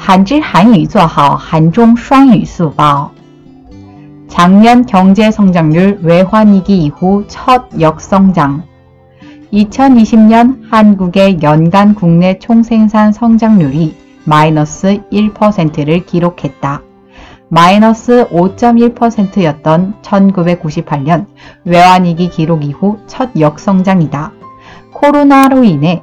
한질 한유 做好 한중 双语 수법. 작년 경제 성장률 외환위기 이후 첫 역성장. 2020년 한국의 연간 국내 총생산 성장률이 마이너스 1%를 기록했다. 마이너스 5.1%였던 1998년 외환위기 기록 이후 첫 역성장이다. 코로나로 인해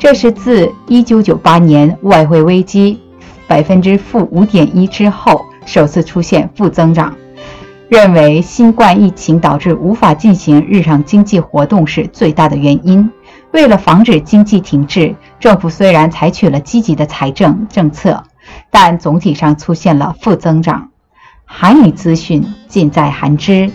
这是自一九九八年外汇危机百分之负五点一之后首次出现负增长。认为新冠疫情导致无法进行日常经济活动是最大的原因。为了防止经济停滞，政府虽然采取了积极的财政政策，但总体上出现了负增长。韩语资讯尽在韩知。